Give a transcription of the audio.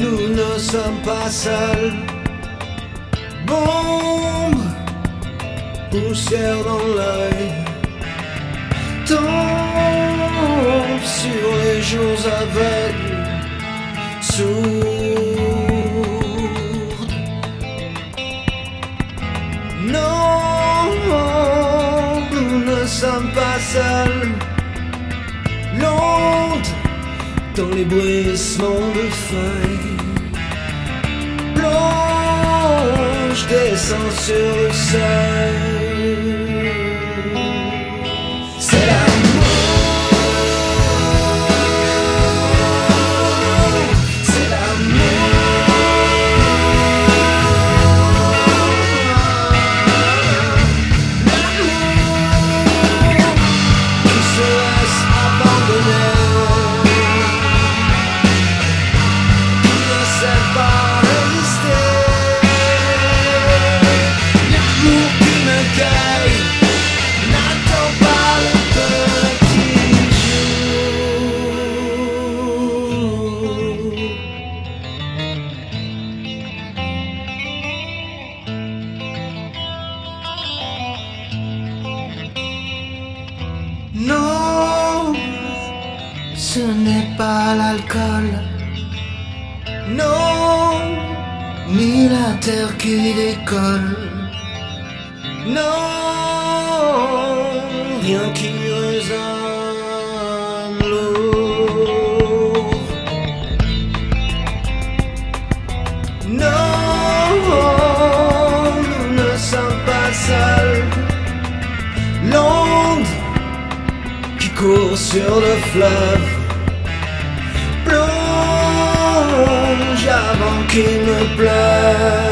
Nous ne sommes pas seuls. Bon poussière dans l'œil. Tombe sur les jours aveugles. Sourde. Non, nous ne sommes pas seuls. L'onde dans les bruissements de feuilles. Blanche descend sur le seuil. Ce n'est pas l'alcool. Non, ni la terre qui décolle. Non, rien qui résonne. Non, court sur le fleuve plonge avant qu'il ne pleuve.